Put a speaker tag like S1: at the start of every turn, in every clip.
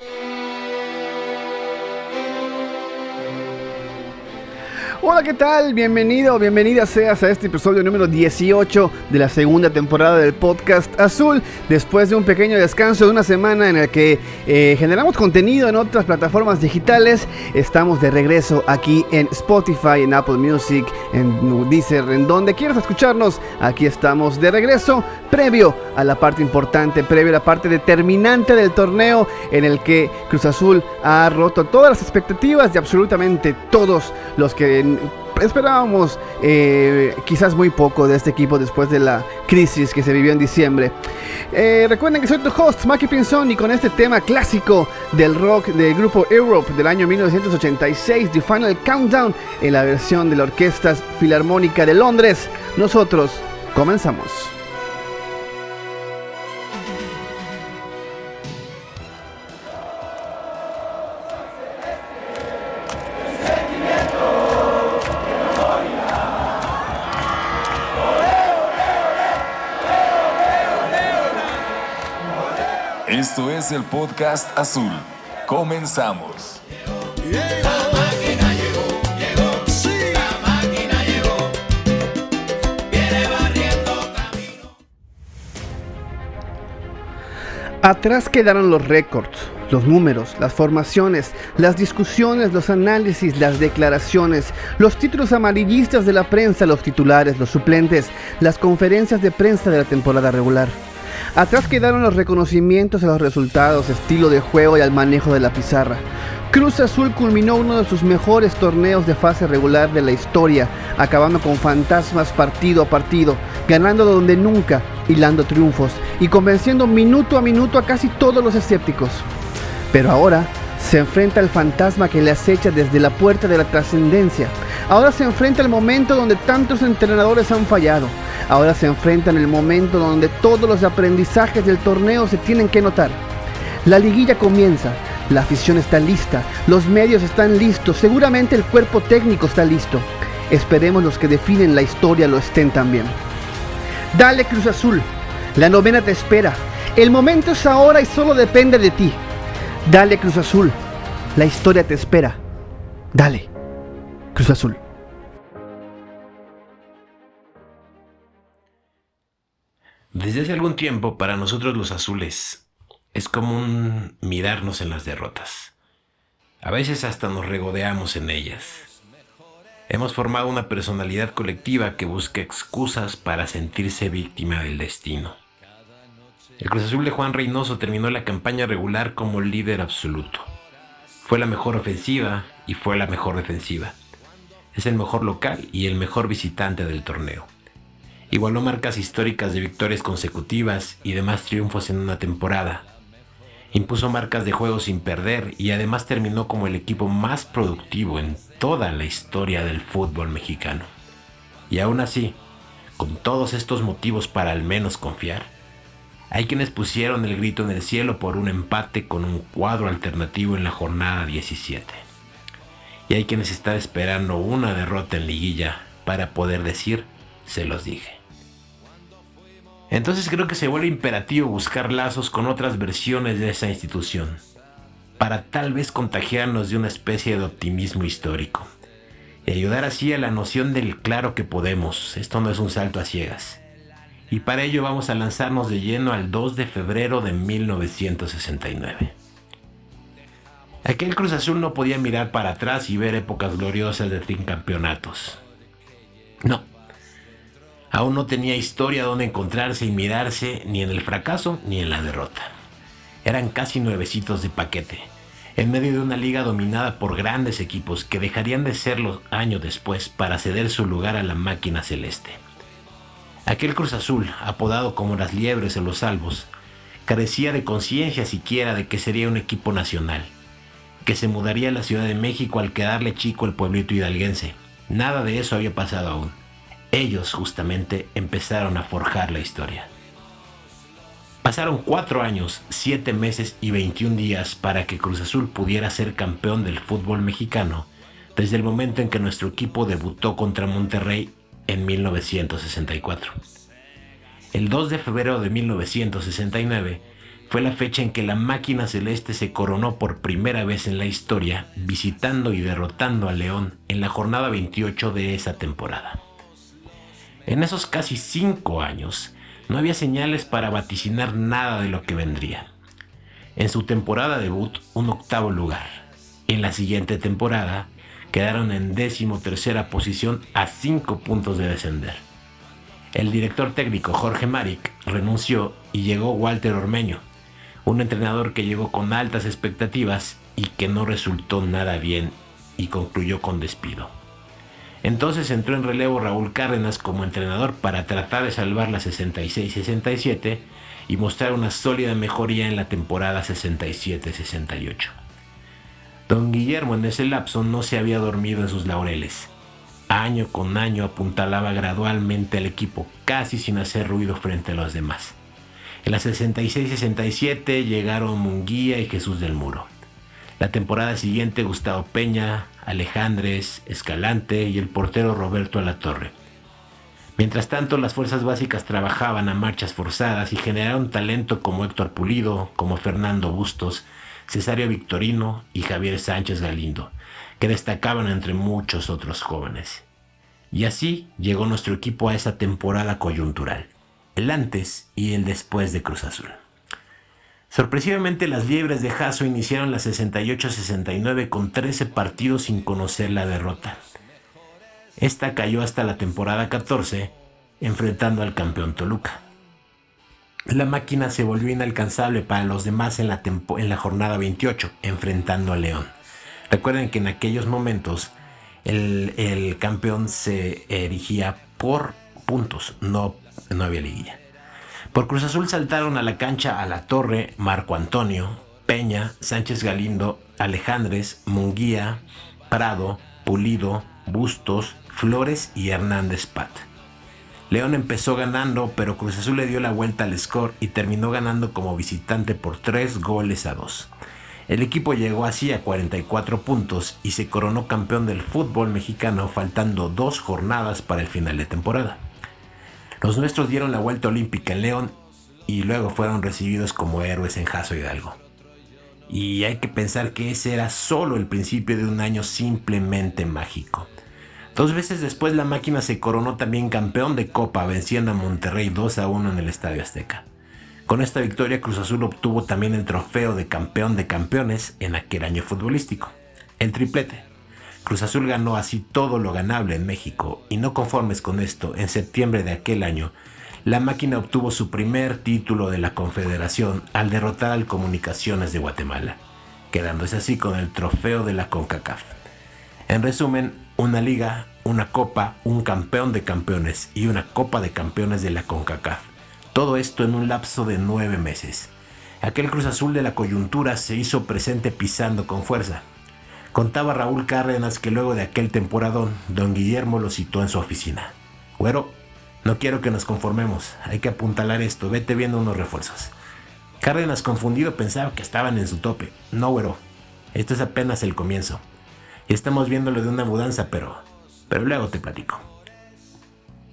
S1: you. Hola, ¿qué tal? Bienvenido, bienvenida seas a este episodio número 18 de la segunda temporada del podcast Azul. Después de un pequeño descanso de una semana en el que eh, generamos contenido en otras plataformas digitales, estamos de regreso aquí en Spotify, en Apple Music, en Deezer, en donde quieras escucharnos. Aquí estamos de regreso, previo a la parte importante, previo a la parte determinante del torneo en el que Cruz Azul ha roto todas las expectativas de absolutamente todos los que esperábamos eh, quizás muy poco de este equipo después de la crisis que se vivió en diciembre. Eh, recuerden que soy tu host, Maki Pinzón, y con este tema clásico del rock del grupo Europe del año 1986, The Final Countdown, en la versión de la Orquesta Filarmónica de Londres, nosotros comenzamos.
S2: El podcast azul. Comenzamos.
S1: Atrás quedaron los récords, los números, las formaciones, las discusiones, los análisis, las declaraciones, los títulos amarillistas de la prensa, los titulares, los suplentes, las conferencias de prensa de la temporada regular. Atrás quedaron los reconocimientos a los resultados, estilo de juego y al manejo de la pizarra. Cruz Azul culminó uno de sus mejores torneos de fase regular de la historia, acabando con fantasmas partido a partido, ganando donde nunca, hilando triunfos y convenciendo minuto a minuto a casi todos los escépticos. Pero ahora se enfrenta al fantasma que le acecha desde la puerta de la trascendencia. Ahora se enfrenta al momento donde tantos entrenadores han fallado. Ahora se enfrenta en el momento donde todos los aprendizajes del torneo se tienen que notar. La liguilla comienza, la afición está lista, los medios están listos, seguramente el cuerpo técnico está listo. Esperemos los que definen la historia lo estén también. Dale Cruz Azul, la novena te espera. El momento es ahora y solo depende de ti. Dale Cruz Azul, la historia te espera. Dale, Cruz Azul.
S3: Desde hace algún tiempo, para nosotros los azules, es común mirarnos en las derrotas. A veces hasta nos regodeamos en ellas. Hemos formado una personalidad colectiva que busca excusas para sentirse víctima del destino. El Cruz Azul de Juan Reynoso terminó la campaña regular como líder absoluto. Fue la mejor ofensiva y fue la mejor defensiva. Es el mejor local y el mejor visitante del torneo. Igualó marcas históricas de victorias consecutivas y demás triunfos en una temporada. Impuso marcas de juego sin perder y además terminó como el equipo más productivo en toda la historia del fútbol mexicano. Y aún así, con todos estos motivos para al menos confiar, hay quienes pusieron el grito en el cielo por un empate con un cuadro alternativo en la jornada 17. Y hay quienes están esperando una derrota en liguilla para poder decir, se los dije. Entonces creo que se vuelve imperativo buscar lazos con otras versiones de esa institución, para tal vez contagiarnos de una especie de optimismo histórico, y ayudar así a la noción del claro que podemos, esto no es un salto a ciegas. Y para ello vamos a lanzarnos de lleno al 2 de febrero de 1969. Aquel Cruz Azul no podía mirar para atrás y ver épocas gloriosas de campeonatos. No, Aún no tenía historia donde encontrarse y mirarse ni en el fracaso ni en la derrota. Eran casi nuevecitos de paquete, en medio de una liga dominada por grandes equipos que dejarían de serlo años después para ceder su lugar a la máquina celeste. Aquel Cruz Azul, apodado como las liebres o los salvos, carecía de conciencia siquiera de que sería un equipo nacional, que se mudaría a la Ciudad de México al quedarle chico el pueblito hidalguense. Nada de eso había pasado aún. Ellos justamente empezaron a forjar la historia. Pasaron cuatro años, siete meses y 21 días para que Cruz Azul pudiera ser campeón del fútbol mexicano desde el momento en que nuestro equipo debutó contra Monterrey en 1964. El 2 de febrero de 1969 fue la fecha en que la máquina celeste se coronó por primera vez en la historia, visitando y derrotando a León en la jornada 28 de esa temporada. En esos casi cinco años, no había señales para vaticinar nada de lo que vendría. En su temporada debut, un octavo lugar. En la siguiente temporada, quedaron en décimo tercera posición a cinco puntos de descender. El director técnico Jorge Maric renunció y llegó Walter Ormeño, un entrenador que llegó con altas expectativas y que no resultó nada bien y concluyó con despido. Entonces entró en relevo Raúl Cárdenas como entrenador para tratar de salvar la 66-67 y mostrar una sólida mejoría en la temporada 67-68. Don Guillermo en ese lapso no se había dormido en sus laureles. Año con año apuntalaba gradualmente al equipo, casi sin hacer ruido frente a los demás. En la 66-67 llegaron Munguía y Jesús del Muro. La temporada siguiente Gustavo Peña, Alejandres, Escalante y el portero Roberto Alatorre. Mientras tanto, las fuerzas básicas trabajaban a marchas forzadas y generaron talento como Héctor Pulido, como Fernando Bustos, Cesario Victorino y Javier Sánchez Galindo, que destacaban entre muchos otros jóvenes. Y así llegó nuestro equipo a esa temporada coyuntural el antes y el después de Cruz Azul. Sorpresivamente las liebres de Jaso iniciaron la 68-69 con 13 partidos sin conocer la derrota. Esta cayó hasta la temporada 14, enfrentando al campeón Toluca. La máquina se volvió inalcanzable para los demás en la, en la jornada 28, enfrentando a León. Recuerden que en aquellos momentos el, el campeón se erigía por puntos, no no había liguilla. Por Cruz Azul saltaron a la cancha a la Torre, Marco Antonio, Peña, Sánchez Galindo, Alejandres, Munguía, Prado, Pulido, Bustos, Flores y Hernández Pat. León empezó ganando, pero Cruz Azul le dio la vuelta al score y terminó ganando como visitante por 3 goles a 2. El equipo llegó así a 44 puntos y se coronó campeón del fútbol mexicano faltando dos jornadas para el final de temporada. Los nuestros dieron la vuelta olímpica en León y luego fueron recibidos como héroes en Jaso Hidalgo. Y hay que pensar que ese era solo el principio de un año simplemente mágico. Dos veces después la máquina se coronó también campeón de Copa venciendo a Monterrey 2 a 1 en el Estadio Azteca. Con esta victoria Cruz Azul obtuvo también el trofeo de campeón de campeones en aquel año futbolístico, el triplete. Cruz Azul ganó así todo lo ganable en México y no conformes con esto, en septiembre de aquel año, la máquina obtuvo su primer título de la Confederación al derrotar al Comunicaciones de Guatemala, quedándose así con el trofeo de la CONCACAF. En resumen, una liga, una copa, un campeón de campeones y una copa de campeones de la CONCACAF. Todo esto en un lapso de nueve meses. Aquel Cruz Azul de la coyuntura se hizo presente pisando con fuerza, Contaba Raúl Cárdenas que luego de aquel temporadón, don Guillermo lo citó en su oficina. Güero, no quiero que nos conformemos, hay que apuntalar esto, vete viendo unos refuerzos. Cárdenas confundido pensaba que estaban en su tope. No, güero, esto es apenas el comienzo. Y estamos viéndolo de una mudanza, pero, pero luego te platico.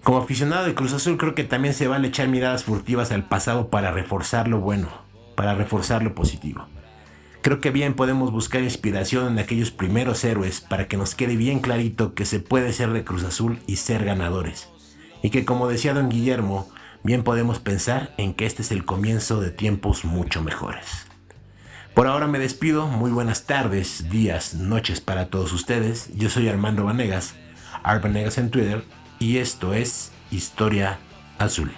S3: Como aficionado de Cruz Azul creo que también se vale echar miradas furtivas al pasado para reforzar lo bueno, para reforzar lo positivo. Creo que bien podemos buscar inspiración en aquellos primeros héroes para que nos quede bien clarito que se puede ser de Cruz Azul y ser ganadores. Y que como decía don Guillermo, bien podemos pensar en que este es el comienzo de tiempos mucho mejores. Por ahora me despido, muy buenas tardes, días, noches para todos ustedes. Yo soy Armando Vanegas, Arvanegas en Twitter, y esto es Historia Azul.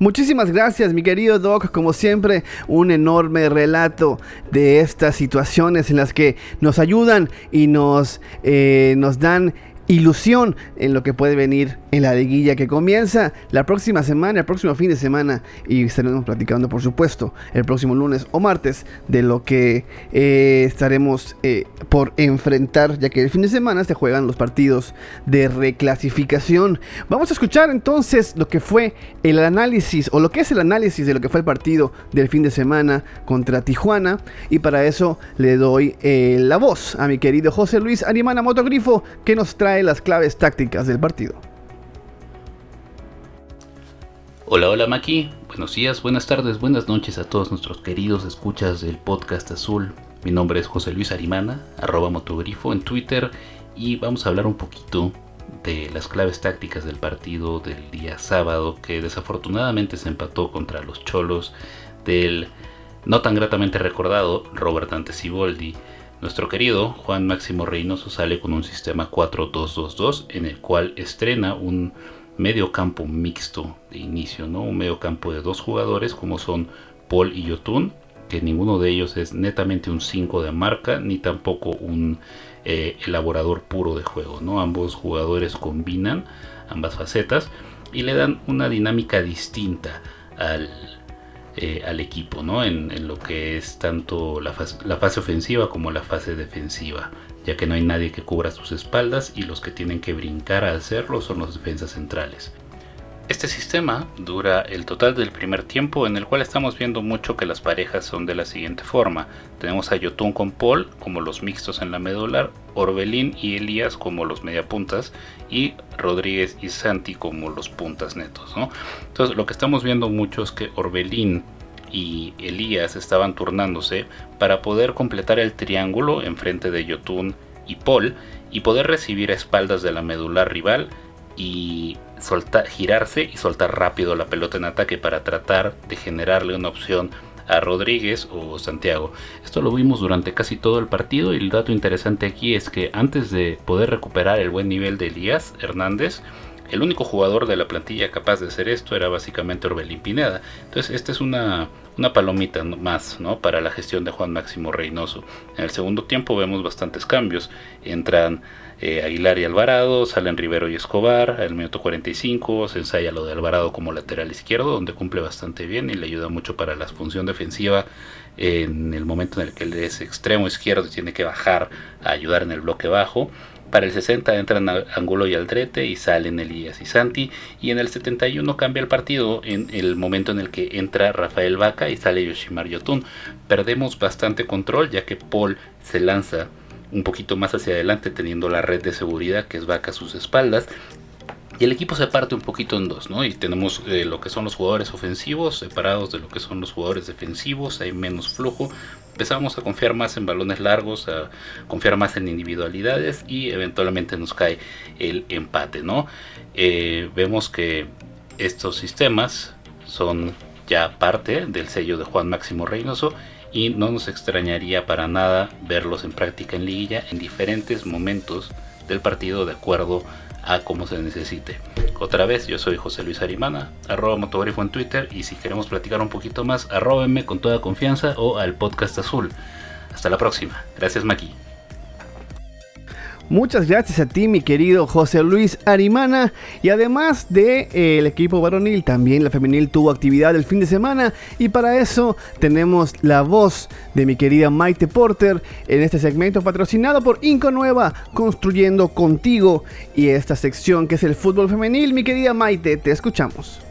S1: Muchísimas gracias, mi querido Doc. Como siempre, un enorme relato de estas situaciones en las que nos ayudan y nos, eh, nos dan ilusión en lo que puede venir en la liguilla que comienza la próxima semana, el próximo fin de semana y estaremos platicando por supuesto el próximo lunes o martes de lo que eh, estaremos eh, por enfrentar ya que el fin de semana se juegan los partidos de reclasificación. Vamos a escuchar entonces lo que fue el análisis o lo que es el análisis de lo que fue el partido del fin de semana contra Tijuana y para eso le doy eh, la voz a mi querido José Luis Animana Motogrifo que nos trae las claves tácticas del partido.
S4: Hola, hola Maki, buenos días, buenas tardes, buenas noches a todos nuestros queridos escuchas del podcast azul. Mi nombre es José Luis Arimana, arroba motogrifo en Twitter y vamos a hablar un poquito de las claves tácticas del partido del día sábado que desafortunadamente se empató contra los cholos del no tan gratamente recordado Robert Antesiboldi. Nuestro querido Juan Máximo Reynoso sale con un sistema 4-2-2-2 en el cual estrena un medio campo mixto de inicio, ¿no? Un medio campo de dos jugadores como son Paul y Yotun, que ninguno de ellos es netamente un 5 de marca ni tampoco un eh, elaborador puro de juego, ¿no? Ambos jugadores combinan ambas facetas y le dan una dinámica distinta al, eh, al equipo, ¿no? En, lo que es tanto la fase, ofensiva como la fase defensiva, ya que no hay nadie que cubra sus espaldas y los que tienen que brincar a hacerlo son los defensas centrales. Este sistema dura el total del primer tiempo en el cual estamos viendo mucho que las parejas son de la siguiente forma. Tenemos a Yotun con Paul como los mixtos en la medular, Orbelín y Elías como los mediapuntas y Rodríguez y Santi como los puntas netos. Entonces lo que estamos viendo mucho es que Orbelín y Elías estaban turnándose para poder completar el triángulo enfrente de Yotun y Paul y poder recibir a espaldas de la medular rival y girarse y soltar rápido la pelota en ataque para tratar de generarle una opción a Rodríguez o Santiago. Esto lo vimos durante casi todo el partido y el dato interesante aquí es que antes de poder recuperar el buen nivel de Elías Hernández, el único jugador de la plantilla capaz de hacer esto era básicamente Orbelín Pineda. Entonces, esta es una, una palomita más ¿no? para la gestión de Juan Máximo Reynoso. En el segundo tiempo vemos bastantes cambios. Entran eh, Aguilar y Alvarado, salen Rivero y Escobar. Al minuto 45 se ensaya lo de Alvarado como lateral izquierdo, donde cumple bastante bien y le ayuda mucho para la función defensiva en el momento en el que es extremo izquierdo y tiene que bajar a ayudar en el bloque bajo. Para el 60 entran Angulo y Aldrete y salen Elías y Santi. Y en el 71 cambia el partido en el momento en el que entra Rafael Vaca y sale Yoshimar Yotun. Perdemos bastante control ya que Paul se lanza un poquito más hacia adelante teniendo la red de seguridad que es Vaca a sus espaldas y el equipo se parte un poquito en dos, ¿no? Y tenemos eh, lo que son los jugadores ofensivos separados de lo que son los jugadores defensivos, hay menos flujo. Empezamos a confiar más en balones largos, a confiar más en individualidades y eventualmente nos cae el empate, ¿no? Eh, vemos que estos sistemas son ya parte del sello de Juan Máximo Reynoso y no nos extrañaría para nada verlos en práctica en liguilla en diferentes momentos del partido de acuerdo a como se necesite. Otra vez, yo soy José Luis Arimana, arroba motogrifo en Twitter y si queremos platicar un poquito más, arróbenme con toda confianza o al podcast azul. Hasta la próxima. Gracias Maki.
S1: Muchas gracias a ti, mi querido José Luis Arimana. Y además del de, eh, equipo varonil, también la femenil tuvo actividad el fin de semana. Y para eso tenemos la voz de mi querida Maite Porter en este segmento patrocinado por Inco Nueva, construyendo contigo. Y esta sección que es el fútbol femenil, mi querida Maite, te escuchamos.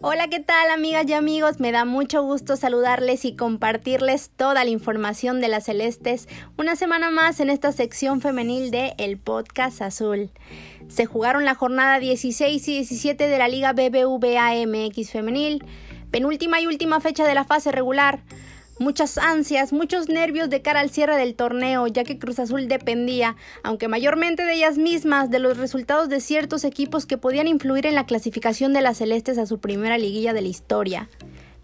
S5: Hola, ¿qué tal amigas y amigos? Me da mucho gusto saludarles y compartirles toda la información de las celestes una semana más en esta sección femenil de El Podcast Azul. Se jugaron la jornada 16 y 17 de la Liga BBVA MX femenil, penúltima y última fecha de la fase regular muchas ansias, muchos nervios de cara al cierre del torneo, ya que Cruz Azul dependía, aunque mayormente de ellas mismas, de los resultados de ciertos equipos que podían influir en la clasificación de las Celestes a su primera liguilla de la historia.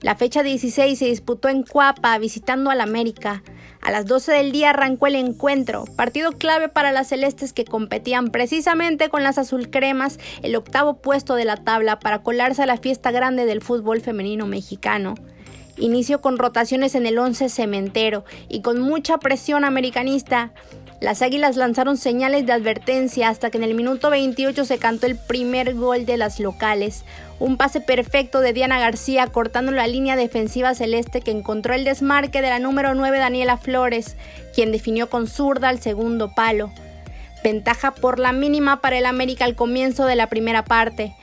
S5: La fecha 16 se disputó en Cuapa, visitando al América. A las 12 del día arrancó el encuentro, partido clave para las celestes que competían precisamente con las azulcremas, el octavo puesto de la tabla para colarse a la fiesta grande del fútbol femenino mexicano. Inicio con rotaciones en el 11 cementero y con mucha presión americanista. Las Águilas lanzaron señales de advertencia hasta que en el minuto 28 se cantó el primer gol de las locales. Un pase perfecto de Diana García cortando la línea defensiva celeste que encontró el desmarque de la número 9 Daniela Flores, quien definió con zurda al segundo palo. Ventaja por la mínima para el América al comienzo de la primera parte.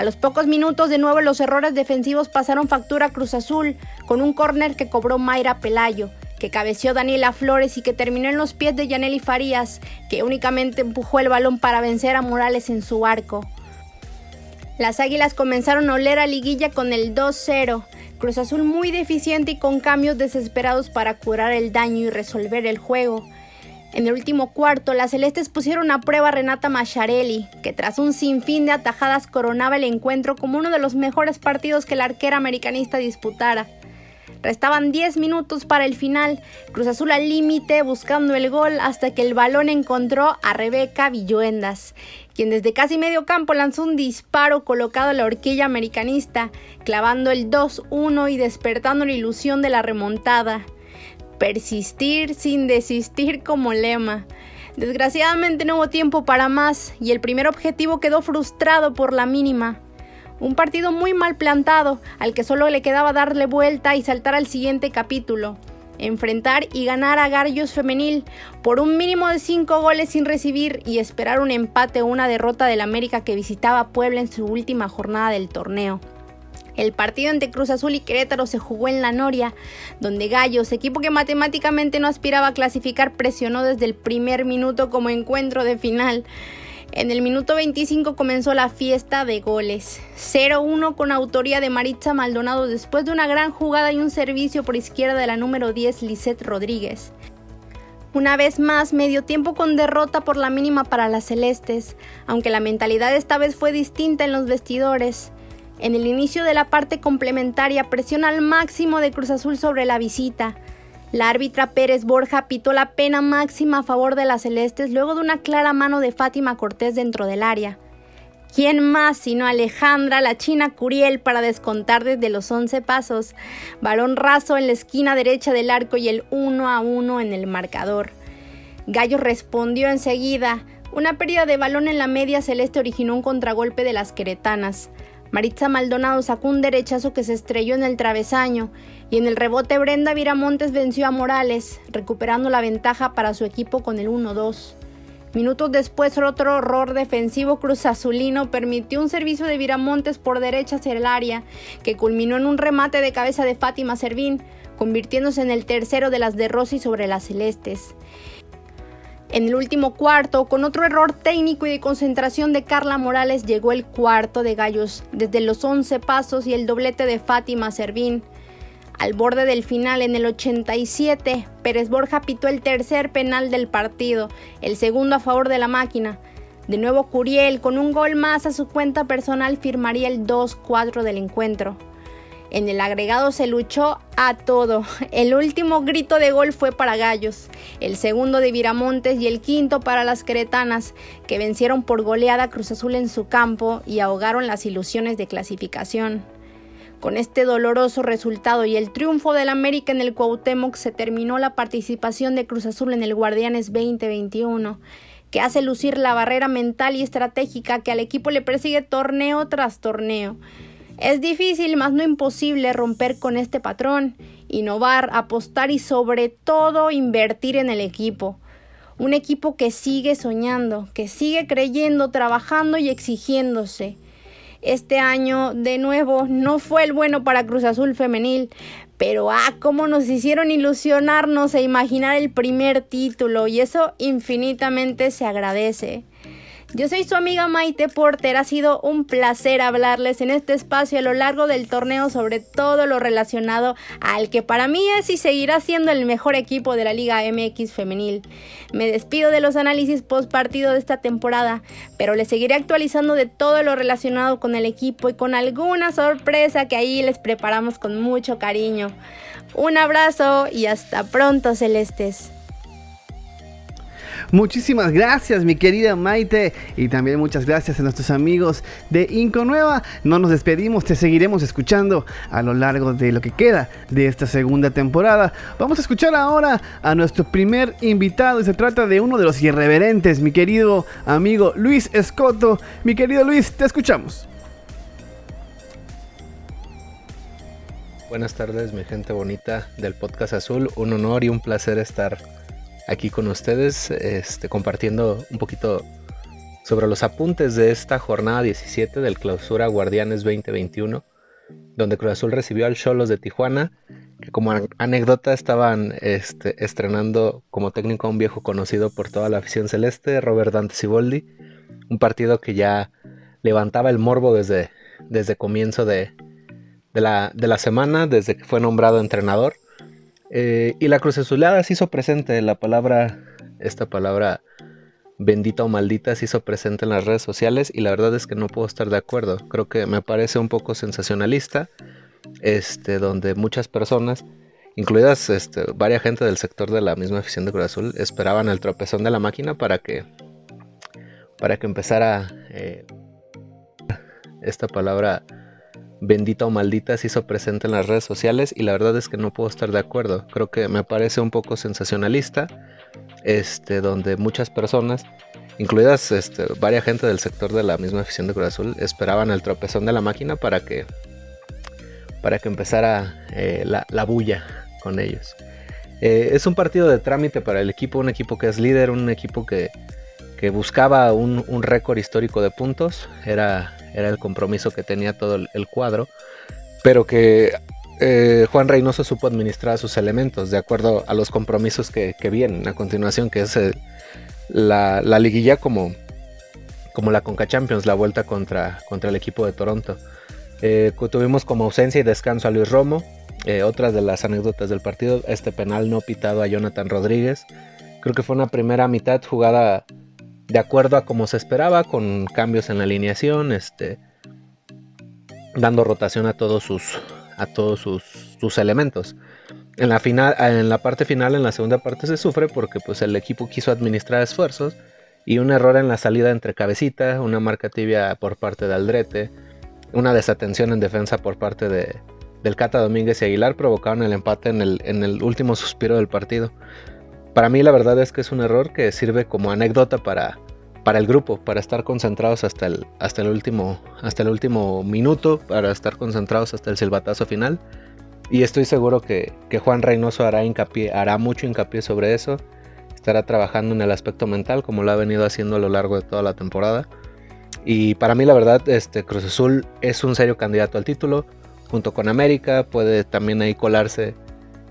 S5: A los pocos minutos de nuevo los errores defensivos pasaron factura a Cruz Azul con un córner que cobró Mayra Pelayo, que cabeció Daniela Flores y que terminó en los pies de Yaneli Farías, que únicamente empujó el balón para vencer a Morales en su arco. Las Águilas comenzaron a oler a liguilla con el 2-0. Cruz Azul muy deficiente y con cambios desesperados para curar el daño y resolver el juego. En el último cuarto, las celestes pusieron a prueba a Renata Macharelli, que tras un sinfín de atajadas coronaba el encuentro como uno de los mejores partidos que la arquera americanista disputara. Restaban 10 minutos para el final, Cruz Azul al límite buscando el gol hasta que el balón encontró a Rebeca Villuendas, quien desde casi medio campo lanzó un disparo colocado a la horquilla americanista, clavando el 2-1 y despertando la ilusión de la remontada. Persistir sin desistir como lema. Desgraciadamente no hubo tiempo para más y el primer objetivo quedó frustrado por la mínima. Un partido muy mal plantado, al que solo le quedaba darle vuelta y saltar al siguiente capítulo. Enfrentar y ganar a Garrios Femenil por un mínimo de 5 goles sin recibir y esperar un empate o una derrota del América que visitaba Puebla en su última jornada del torneo. El partido entre Cruz Azul y Querétaro se jugó en La Noria, donde Gallos, equipo que matemáticamente no aspiraba a clasificar, presionó desde el primer minuto como encuentro de final. En el minuto 25 comenzó la fiesta de goles. 0-1 con autoría de Maritza Maldonado después de una gran jugada y un servicio por izquierda de la número 10 Lisette Rodríguez. Una vez más, medio tiempo con derrota por la mínima para las celestes, aunque la mentalidad esta vez fue distinta en los vestidores. En el inicio de la parte complementaria, presión al máximo de Cruz Azul sobre la visita. La árbitra Pérez Borja pitó la pena máxima a favor de las celestes luego de una clara mano de Fátima Cortés dentro del área. ¿Quién más sino Alejandra, la china Curiel, para descontar desde los 11 pasos? Balón raso en la esquina derecha del arco y el 1 a 1 en el marcador. Gallo respondió enseguida. Una pérdida de balón en la media celeste originó un contragolpe de las queretanas. Maritza Maldonado sacó un derechazo que se estrelló en el travesaño y en el rebote Brenda Viramontes venció a Morales, recuperando la ventaja para su equipo con el 1-2. Minutos después otro error defensivo cruz azulino permitió un servicio de Viramontes por derecha hacia el área, que culminó en un remate de cabeza de Fátima Servín, convirtiéndose en el tercero de las de Rossi sobre las celestes. En el último cuarto, con otro error técnico y de concentración de Carla Morales, llegó el cuarto de Gallos desde los 11 pasos y el doblete de Fátima Servín. Al borde del final, en el 87, Pérez Borja pitó el tercer penal del partido, el segundo a favor de la máquina. De nuevo Curiel, con un gol más a su cuenta personal, firmaría el 2-4 del encuentro. En el agregado se luchó a todo. El último grito de gol fue para Gallos, el segundo de Viramontes y el quinto para las Queretanas, que vencieron por goleada Cruz Azul en su campo y ahogaron las ilusiones de clasificación. Con este doloroso resultado y el triunfo del América en el Cuauhtémoc se terminó la participación de Cruz Azul en el Guardianes 2021, que hace lucir la barrera mental y estratégica que al equipo le persigue torneo tras torneo. Es difícil, mas no imposible, romper con este patrón, innovar, apostar y sobre todo invertir en el equipo. Un equipo que sigue soñando, que sigue creyendo, trabajando y exigiéndose. Este año, de nuevo, no fue el bueno para Cruz Azul Femenil, pero ah, cómo nos hicieron ilusionarnos e imaginar el primer título, y eso infinitamente se agradece. Yo soy su amiga Maite Porter, ha sido un placer hablarles en este espacio a lo largo del torneo sobre todo lo relacionado al que para mí es y seguirá siendo el mejor equipo de la Liga MX femenil. Me despido de los análisis post partido de esta temporada, pero les seguiré actualizando de todo lo relacionado con el equipo y con alguna sorpresa que ahí les preparamos con mucho cariño. Un abrazo y hasta pronto, Celestes.
S1: Muchísimas gracias, mi querida Maite. Y también muchas gracias a nuestros amigos de Inco Nueva. No nos despedimos, te seguiremos escuchando a lo largo de lo que queda de esta segunda temporada. Vamos a escuchar ahora a nuestro primer invitado. Y se trata de uno de los irreverentes, mi querido amigo Luis Escoto. Mi querido Luis, te escuchamos.
S6: Buenas tardes, mi gente bonita del Podcast Azul. Un honor y un placer estar aquí con ustedes, este, compartiendo un poquito sobre los apuntes de esta jornada 17 del Clausura Guardianes 2021, donde Cruz Azul recibió al Cholos de Tijuana, que como anécdota estaban este, estrenando como técnico a un viejo conocido por toda la afición celeste, Robert Dante Siboldi, un partido que ya levantaba el morbo desde, desde comienzo de, la, semana, desde que fue nombrado entrenador. Eh, y la Cruz Azulada se hizo presente, la palabra, esta palabra bendita o maldita se hizo presente en las redes sociales y la verdad es que no puedo estar de acuerdo. Creo que me parece un poco sensacionalista, este, donde muchas personas, incluidas este, varias gente del sector de la misma afición de Cruz Azul, esperaban el tropezón de la máquina para que, para que empezara eh, esta palabra bendita o maldita se hizo presente en las redes sociales y la verdad es que no puedo estar de acuerdo. Creo que me parece un poco sensacionalista este, donde muchas personas, incluidas este, varias gente del sector de la misma afición de Cruz Azul, esperaban el tropezón de la máquina para que, para que empezara eh, la, bulla con ellos. Eh, es un partido de trámite para el equipo, un equipo que es líder, un equipo que, buscaba un, récord histórico de puntos, era, era el compromiso que tenía todo el cuadro, pero que eh, Juan Reynoso supo administrar sus elementos de acuerdo a los compromisos que, vienen a continuación, que es la, liguilla como, como la Conca Champions, la vuelta contra, contra el equipo de Toronto. Eh, tuvimos como ausencia y descanso a Luis Romo. Eh, otra de las anécdotas del partido, este penal no pitado a Jonathan Rodríguez. Creo que fue una primera mitad jugada de acuerdo a como se esperaba, con cambios en la alineación, este, dando rotación a todos sus, a todos sus, elementos. En la, final, en la parte final, en la segunda parte, se sufre porque pues, el equipo quiso administrar esfuerzos y un error en la salida entre cabecita, una marca tibia por parte de Aldrete, una desatención en defensa por parte de, del Cata Domínguez y Aguilar provocaron el empate en el, en el último suspiro del partido. Para mí la verdad es que es un error que sirve como anécdota para, para el grupo, para estar concentrados hasta el, hasta el, último, hasta el último minuto, para estar concentrados hasta el silbatazo final. Y estoy seguro que, Juan Reynoso hará, hincapié, hará mucho hincapié sobre eso. Estará trabajando en el aspecto mental como lo ha venido haciendo a lo largo de toda la temporada. Y para mí la verdad, este Cruz Azul es un serio candidato al título. Junto con América puede también ahí colarse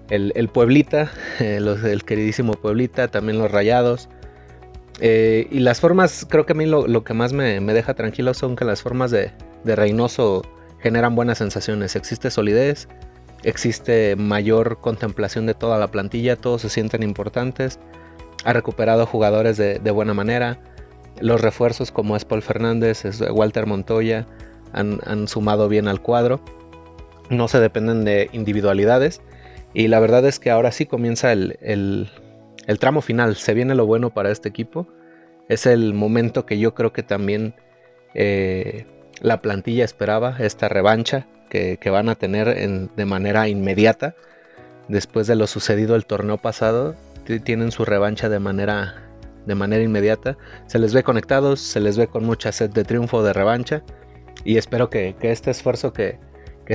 S6: el, Pueblita, el queridísimo Pueblita, también los Rayados. Eh, y las formas, creo que a mí lo, que más me, deja tranquilo son que las formas de, Reynoso generan buenas sensaciones. Existe solidez, existe mayor contemplación de toda la plantilla, todos se sienten importantes. Ha recuperado jugadores de, buena manera. Los refuerzos como es Paul Fernández, es Walter Montoya, han, sumado bien al cuadro. No se dependen de individualidades. Y la verdad es que ahora sí comienza el el tramo final, se viene lo bueno para este equipo. Es el momento que yo creo que también eh, la plantilla esperaba, esta revancha que, van a tener de manera inmediata. Después de lo sucedido el torneo pasado, tienen su revancha de manera, de manera inmediata. Se les ve conectados, se les ve con mucha sed de triunfo, de revancha. Y espero que, este esfuerzo que,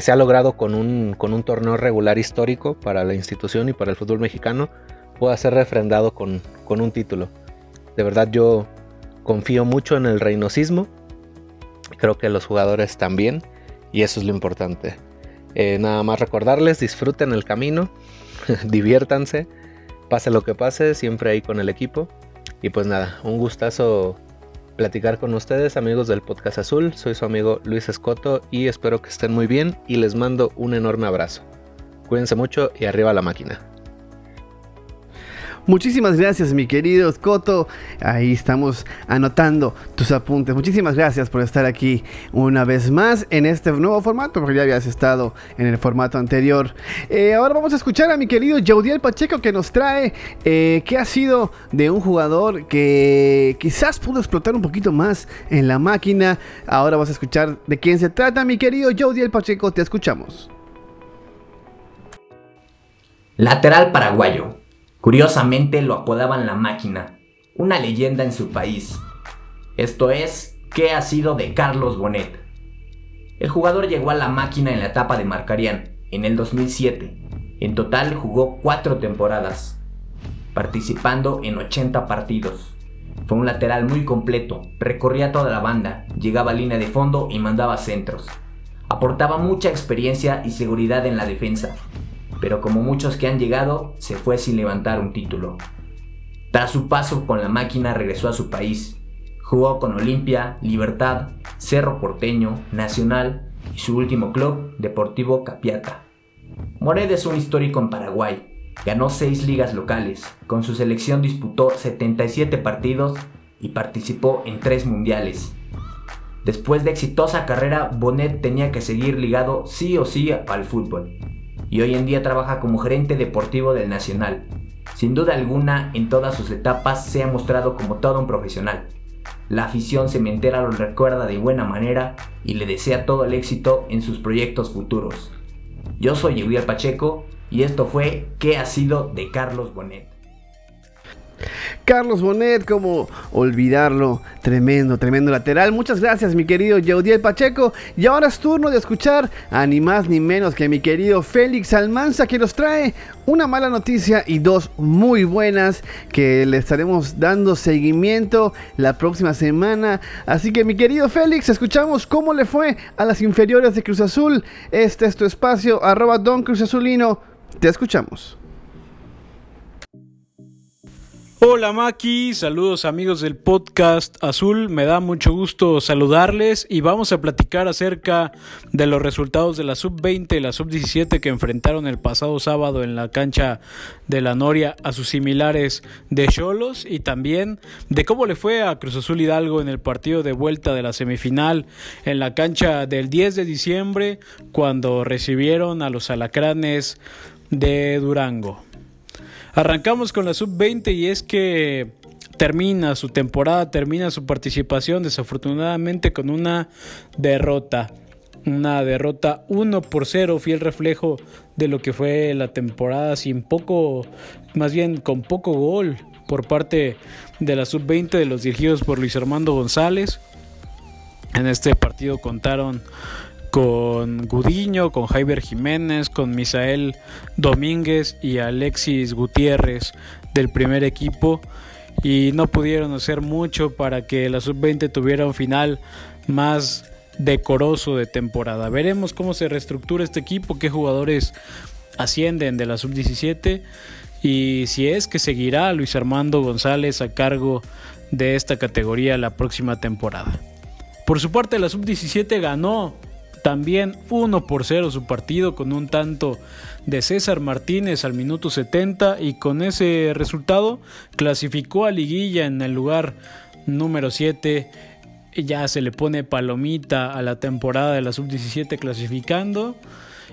S6: se ha logrado con un, con un torneo regular histórico para la institución y para el fútbol mexicano pueda ser refrendado con, un título. De verdad yo confío mucho en el reinosismo. Creo que los jugadores también. Y eso es lo importante. Eh, nada más recordarles, disfruten el camino, diviértanse, pase lo que pase, siempre ahí con el equipo. Y pues nada, un gustazo platicar con ustedes, amigos del Podcast Azul. Soy su amigo Luis Escoto y espero que estén muy bien y les mando un enorme abrazo. Cuídense mucho y arriba la máquina.
S1: Muchísimas gracias, mi querido Scotto. Ahí estamos anotando tus apuntes. Muchísimas gracias por estar aquí una vez más en este nuevo formato, porque ya habías estado en el formato anterior. Eh, ahora vamos a escuchar a mi querido Jaudiel Pacheco que nos trae eh, qué ha sido de un jugador que quizás pudo explotar un poquito más en la máquina. Ahora vamos a escuchar de quién se trata, mi querido Jaudiel Pacheco. Te escuchamos.
S7: Lateral paraguayo. Curiosamente lo apodaban la máquina, una leyenda en su país. Esto es, ¿qué ha sido de Carlos Bonet? El jugador llegó a la máquina en la etapa de Marcarian, en el 2007. En total jugó cuatro temporadas, participando en 80 partidos. Fue un lateral muy completo, recorría toda la banda, llegaba a línea de fondo y mandaba centros. Aportaba mucha experiencia y seguridad en la defensa, pero como muchos que han llegado, se fue sin levantar un título. Tras su paso con la máquina regresó a su país, Jugó con Olimpia, Libertad, Cerro Porteño, Nacional y su último club, Deportivo Capiata. Mored es un histórico en Paraguay. Ganó seis ligas locales. Con su selección disputó 77 partidos y participó en tres mundiales. Después de exitosa carrera, Bonet tenía que seguir ligado sí o sí al fútbol. Y hoy en día trabaja como gerente deportivo del Nacional. Sin duda alguna, en todas sus etapas se ha mostrado como todo un profesional. La afición cementera lo recuerda de buena manera y le desea todo el éxito en sus proyectos futuros. Yo soy Euriel Pacheco y esto fue ¿Qué ha sido de Carlos Bonet?
S1: Carlos Bonet, como olvidarlo, tremendo, tremendo lateral. Muchas gracias, mi querido Yaudiel Pacheco. Y ahora es turno de escuchar a ni más ni menos que mi querido Félix Almanza, que nos trae una mala noticia y dos muy buenas que le estaremos dando seguimiento la próxima semana. Así que, mi querido Félix, escuchamos cómo le fue a las inferiores de Cruz Azul. Este es tu espacio, arroba Don Cruz Azulino. Te escuchamos.
S8: Hola Maki, saludos amigos del podcast Azul, me da mucho gusto saludarles y vamos a platicar acerca de los resultados de la sub-20 y la sub-17 que enfrentaron el pasado sábado en la cancha de la Noria a sus similares de Cholos y también de cómo le fue a Cruz Azul Hidalgo en el partido de vuelta de la semifinal en la cancha del 10 de diciembre cuando recibieron a los alacranes de Durango. Arrancamos con la sub-20 y es que termina su temporada, termina su participación desafortunadamente con una derrota. Una derrota 1 por 0, fiel reflejo de lo que fue la temporada sin poco, más bien con poco gol por parte de la sub-20 de los dirigidos por Luis Armando González. En este partido contaron con Gudiño, con Jaiber Jiménez, con Misael Domínguez y Alexis Gutiérrez del primer equipo y no pudieron hacer mucho para que la sub-20 tuviera un final más decoroso de temporada. Veremos cómo se reestructura este equipo, qué jugadores ascienden de la sub-17 y si es que seguirá Luis Armando González a cargo de esta categoría la próxima temporada. Por su parte, la sub-17 ganó también 1 por 0 su partido con un tanto de César Martínez al minuto 70 y con ese resultado clasificó a liguilla en el lugar número 7. Ya se le pone palomita a la temporada de la sub-17 clasificando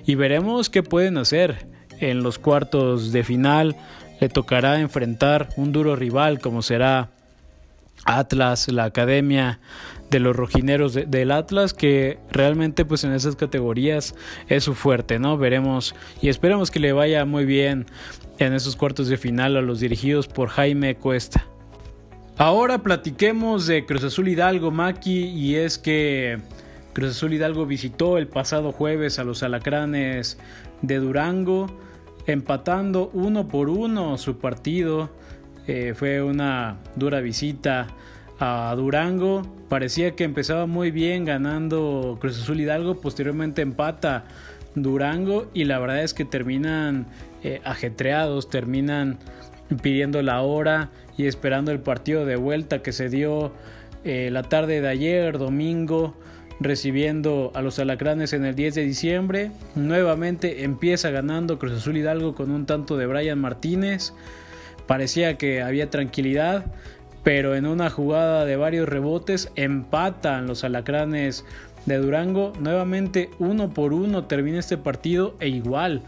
S8: y veremos qué pueden hacer en los cuartos de final. Le tocará enfrentar un duro rival como será Atlas, la academia de los rojineros del Atlas, que realmente pues en esas categorías es su fuerte, ¿no? Veremos y esperemos que le vaya muy bien en esos cuartos de final a los dirigidos por Jaime Cuesta. Ahora platiquemos de Cruz Azul Hidalgo Maki y es que Cruz Azul Hidalgo visitó el pasado jueves a los alacranes de Durango, empatando uno por uno su partido. Eh, fue una dura visita a Durango. Parecía que empezaba muy bien ganando Cruz Azul Hidalgo, posteriormente empata Durango y la verdad es que terminan eh, ajetreados, terminan pidiendo la hora y esperando el partido de vuelta que se dio eh, la tarde de ayer, domingo, recibiendo a los alacranes en el 10 de diciembre. Nuevamente empieza ganando Cruz Azul Hidalgo con un tanto de Brian Martínez. Parecía que había tranquilidad, pero en una jugada de varios rebotes empatan los alacranes de Durango. Nuevamente uno por uno termina este partido e igual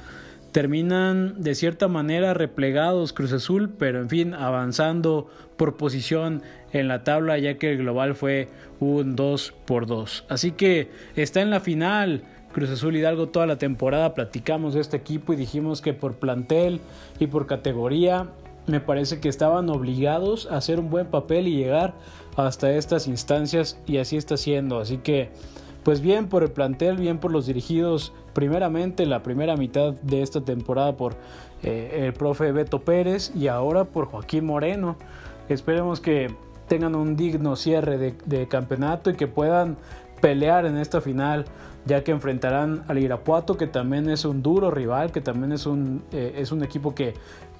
S8: terminan de cierta manera replegados Cruz Azul, pero en fin avanzando por posición en la tabla ya que el global fue un 2 por 2. Así que está en la final. Cruz Azul Hidalgo toda la temporada platicamos de este equipo y dijimos que por plantel y por categoría me parece que estaban obligados a hacer un buen papel y llegar hasta estas instancias y así está siendo. Así que, pues bien por el plantel, bien por los dirigidos, primeramente la primera mitad de esta temporada por eh, el profe Beto Pérez y ahora por Joaquín Moreno. Esperemos que tengan un digno cierre de, campeonato y que puedan pelear en esta final ya que enfrentarán al Irapuato que también es un duro rival que también es un, eh, es un equipo que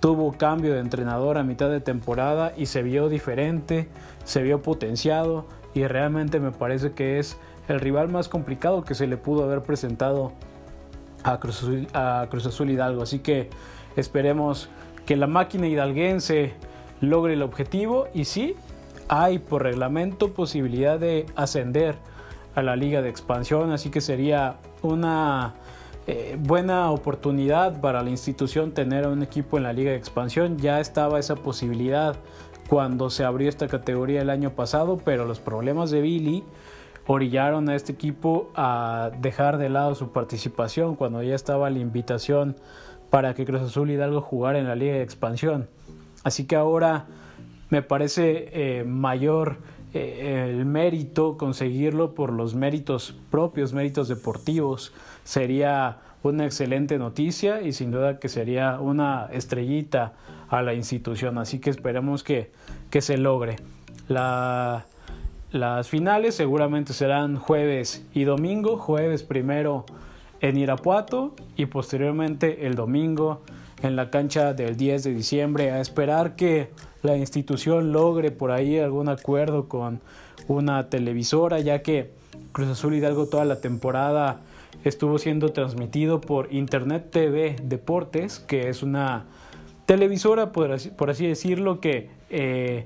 S8: tuvo cambio de entrenador a mitad de temporada y se vio diferente, se vio potenciado y realmente me parece que es el rival más complicado que se le pudo haber presentado a Cruz Azul, Hidalgo. Así que esperemos que la máquina hidalguense logre el objetivo y sí, hay por reglamento posibilidad de ascender a la liga de expansión, así que sería una eh, buena oportunidad para la institución tener a un equipo en la liga de expansión. Ya estaba esa posibilidad cuando se abrió esta categoría el año pasado, pero los problemas de Billy orillaron a este equipo a dejar de lado su participación cuando ya estaba la invitación para que Cruz Azul Hidalgo jugara en la liga de expansión. Así que ahora me parece eh, mayor eh, el mérito conseguirlo por los méritos propios, méritos deportivos. Sería una excelente noticia y sin duda que sería una estrellita a la institución. Así que esperemos que, que se logre. La, las finales seguramente serán jueves y domingo. Jueves primero en Irapuato y posteriormente el domingo en la cancha del 10 de diciembre. A esperar que la institución logre por ahí algún acuerdo con una televisora, ya que Cruz Azul Hidalgo toda la temporada estuvo siendo transmitido por Internet TV Deportes, que es una televisora, por así, decirlo, que eh,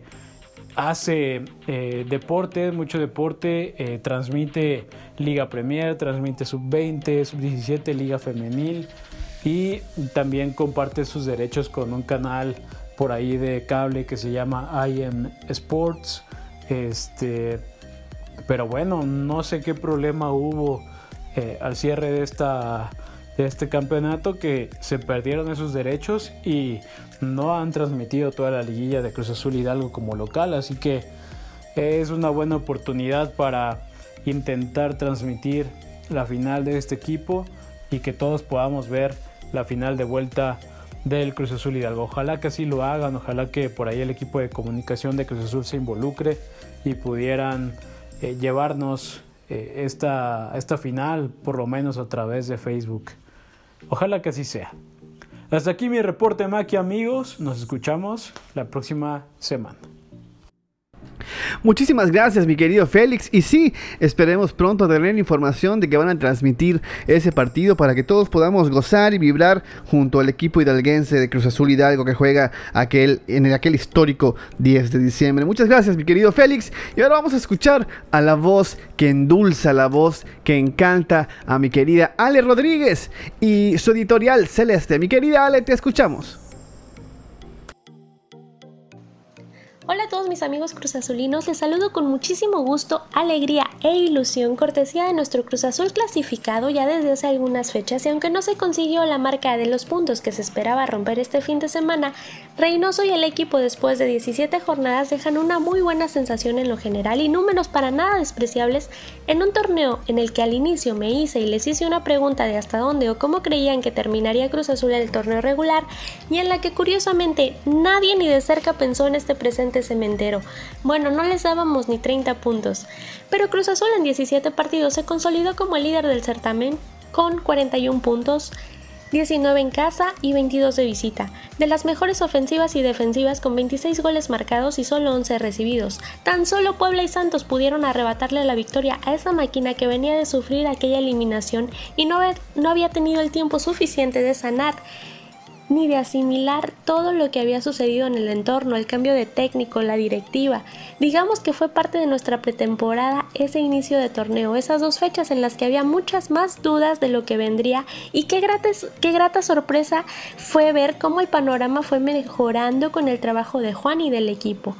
S8: hace eh, deporte, mucho deporte, eh, transmite Liga Premier, transmite Sub-20, Sub-17, Liga Femenil y también comparte sus derechos con un canal por ahí de cable que se llama IM Sports. Este, pero bueno, no sé qué problema hubo eh, al cierre de, esta, de este campeonato que se perdieron esos derechos y no han transmitido toda la liguilla de Cruz Azul Hidalgo como local. Así que es una buena oportunidad para intentar transmitir la final de este equipo y que todos podamos ver la final de vuelta del Cruz Azul Hidalgo. Ojalá que así lo hagan, ojalá que por ahí el equipo de comunicación de Cruz Azul se involucre y pudieran eh, llevarnos eh, esta, esta final, por lo menos a través de Facebook. Ojalá que así sea. Hasta aquí mi reporte Maki amigos, nos escuchamos la próxima semana.
S1: Muchísimas gracias, mi querido Félix. Y sí, esperemos pronto tener información de que van a transmitir ese partido para que todos podamos gozar y vibrar junto al equipo hidalguense de Cruz Azul Hidalgo que juega aquel, en aquel histórico 10 de diciembre. Muchas gracias, mi querido Félix. Y ahora vamos a escuchar a la voz que endulza, la voz que encanta a mi querida Ale Rodríguez y su editorial Celeste. Mi querida Ale, te escuchamos.
S9: Hola a todos mis amigos cruzazulinos, les saludo con muchísimo gusto, alegría e ilusión, cortesía de nuestro Cruz Azul clasificado ya desde hace algunas fechas y aunque no se consiguió la marca de los puntos que se esperaba romper este fin de semana, Reynoso y el equipo después de 17 jornadas dejan una muy buena sensación en lo general y números para nada despreciables en un torneo en el que al inicio me hice y les hice una pregunta de hasta dónde o cómo creían que terminaría Cruz Azul el torneo regular y en la que curiosamente nadie ni de cerca pensó en este presente cementero. Bueno, no les dábamos ni 30 puntos. Pero Cruz Azul en 17 partidos se consolidó como el líder del certamen con 41 puntos, 19 en casa y 22 de visita, de las mejores ofensivas y defensivas con 26 goles marcados y solo 11 recibidos. Tan solo Puebla y Santos pudieron arrebatarle la victoria a esa máquina que venía de sufrir aquella eliminación y no, había tenido el tiempo suficiente de sanar ni de asimilar todo lo que había sucedido en el entorno, el cambio de técnico, la directiva. Digamos que fue parte de nuestra pretemporada ese inicio de torneo, esas dos fechas en las que había muchas más dudas de lo que vendría y qué qué grata sorpresa fue ver cómo el panorama fue mejorando con el trabajo de Juan y del equipo.